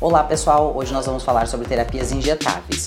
Olá pessoal, hoje nós vamos falar sobre terapias injetáveis.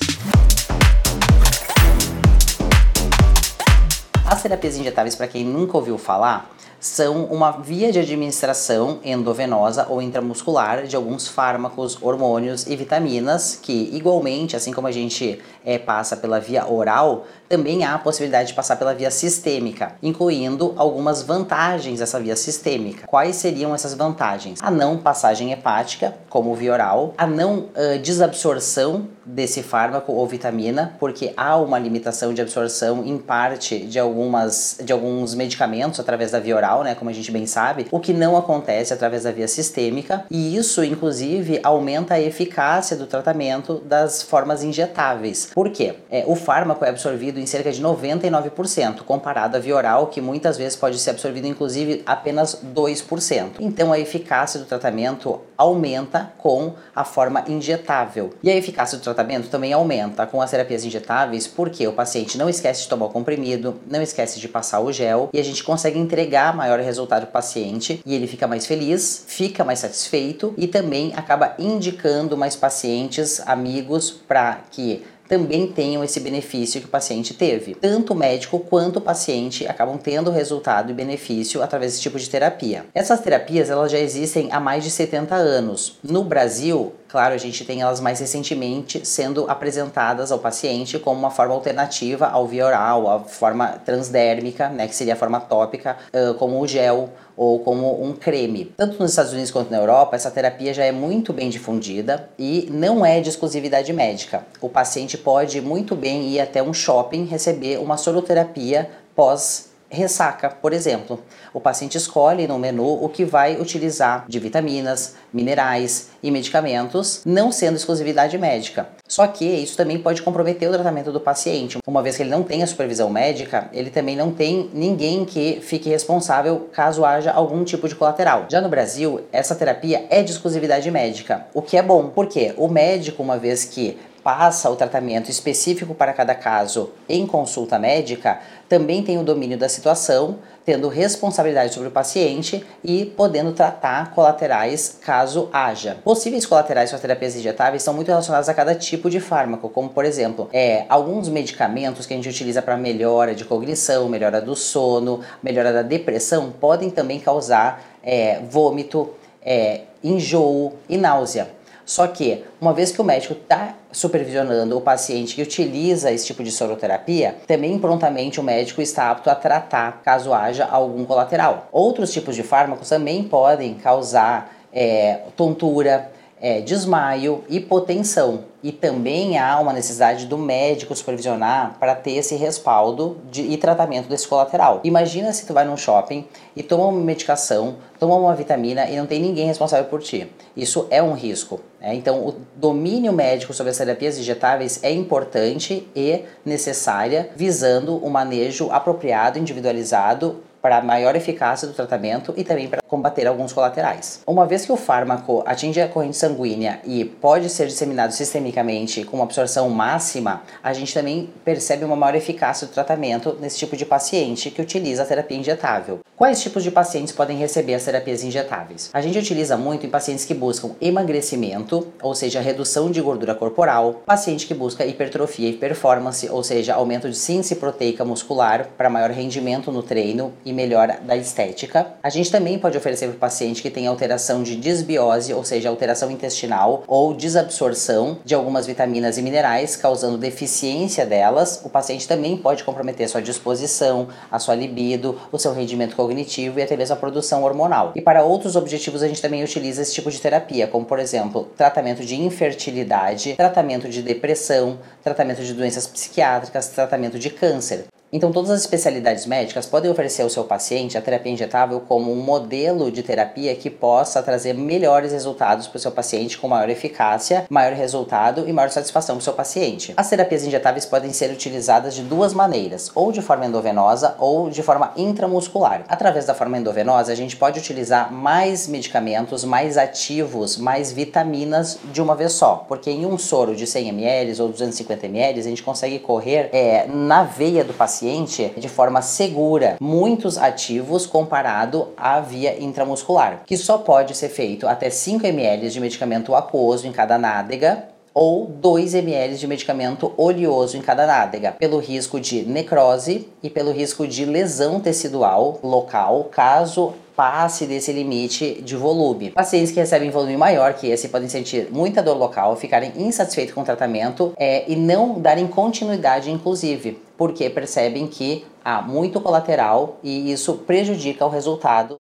As terapias injetáveis, para quem nunca ouviu falar, são uma via de administração endovenosa ou intramuscular de alguns fármacos, hormônios e vitaminas que, igualmente, assim como a gente é, passa pela via oral, também há a possibilidade de passar pela via sistêmica, incluindo algumas vantagens dessa via sistêmica. Quais seriam essas vantagens? A não passagem hepática, como via oral, a não uh, desabsorção desse fármaco ou vitamina, porque há uma limitação de absorção em parte de algumas de alguns medicamentos através da via oral, né, como a gente bem sabe, o que não acontece através da via sistêmica, e isso inclusive aumenta a eficácia do tratamento das formas injetáveis. Por quê? É, o fármaco é absorvido em cerca de 99%, comparado à via oral, que muitas vezes pode ser absorvido inclusive apenas 2%. Então a eficácia do tratamento aumenta com a forma injetável. E a eficácia do tratamento também aumenta com as terapias injetáveis, porque o paciente não esquece de tomar o comprimido, não esquece de passar o gel e a gente consegue entregar maior resultado para o paciente e ele fica mais feliz, fica mais satisfeito e também acaba indicando mais pacientes, amigos para que também tenham esse benefício que o paciente teve. Tanto o médico quanto o paciente acabam tendo resultado e benefício através desse tipo de terapia. Essas terapias elas já existem há mais de 70 anos. No Brasil, Claro, a gente tem elas mais recentemente sendo apresentadas ao paciente como uma forma alternativa ao via oral, a forma transdérmica, né, que seria a forma tópica, como o gel ou como um creme. Tanto nos Estados Unidos quanto na Europa, essa terapia já é muito bem difundida e não é de exclusividade médica. O paciente pode muito bem ir até um shopping receber uma soroterapia pós Ressaca, por exemplo, o paciente escolhe no menu o que vai utilizar de vitaminas, minerais e medicamentos, não sendo exclusividade médica. Só que isso também pode comprometer o tratamento do paciente. Uma vez que ele não tem a supervisão médica, ele também não tem ninguém que fique responsável caso haja algum tipo de colateral. Já no Brasil, essa terapia é de exclusividade médica, o que é bom, porque o médico, uma vez que passa o tratamento específico para cada caso em consulta médica, também tem o domínio da situação, tendo responsabilidade sobre o paciente e podendo tratar colaterais caso haja. Possíveis colaterais para terapias injetáveis são muito relacionados a cada tipo de fármaco, como por exemplo, é, alguns medicamentos que a gente utiliza para melhora de cognição, melhora do sono, melhora da depressão, podem também causar é, vômito, é, enjoo e náusea. Só que, uma vez que o médico está supervisionando o paciente que utiliza esse tipo de soroterapia, também prontamente o médico está apto a tratar caso haja algum colateral. Outros tipos de fármacos também podem causar é, tontura, é, desmaio, hipotensão. E também há uma necessidade do médico supervisionar para ter esse respaldo de, e tratamento desse colateral. Imagina se tu vai num shopping e toma uma medicação, toma uma vitamina e não tem ninguém responsável por ti. Isso é um risco. Né? Então, o domínio médico sobre as terapias injetáveis é importante e necessária, visando o manejo apropriado, individualizado para maior eficácia do tratamento e também para combater alguns colaterais. Uma vez que o fármaco atinge a corrente sanguínea e pode ser disseminado sistemicamente com uma absorção máxima, a gente também percebe uma maior eficácia do tratamento nesse tipo de paciente que utiliza a terapia injetável. Quais tipos de pacientes podem receber as terapias injetáveis? A gente utiliza muito em pacientes que buscam emagrecimento, ou seja, redução de gordura corporal, paciente que busca hipertrofia e performance, ou seja, aumento de síntese proteica muscular para maior rendimento no treino e melhora da estética. A gente também pode oferecer para o paciente que tem alteração de disbiose, ou seja, alteração intestinal ou desabsorção de algumas vitaminas e minerais, causando deficiência delas. O paciente também pode comprometer sua disposição, a sua libido, o seu rendimento cognitivo e até mesmo a produção hormonal. E para outros objetivos, a gente também utiliza esse tipo de terapia, como por exemplo, tratamento de infertilidade, tratamento de depressão, tratamento de doenças psiquiátricas, tratamento de câncer. Então, todas as especialidades médicas podem oferecer ao seu paciente a terapia injetável como um modelo de terapia que possa trazer melhores resultados para o seu paciente com maior eficácia, maior resultado e maior satisfação para o seu paciente. As terapias injetáveis podem ser utilizadas de duas maneiras, ou de forma endovenosa ou de forma intramuscular. Através da forma endovenosa, a gente pode utilizar mais medicamentos, mais ativos, mais vitaminas de uma vez só, porque em um soro de 100 ml ou 250 ml a gente consegue correr é, na veia do paciente paciente de forma segura muitos ativos comparado à via intramuscular, que só pode ser feito até 5 ml de medicamento aquoso em cada nádega ou 2 ml de medicamento oleoso em cada nádega, pelo risco de necrose e pelo risco de lesão tecidual local, caso passe desse limite de volume. Pacientes que recebem volume maior que esse podem sentir muita dor local, ficarem insatisfeitos com o tratamento é, e não darem continuidade, inclusive, porque percebem que há muito colateral e isso prejudica o resultado.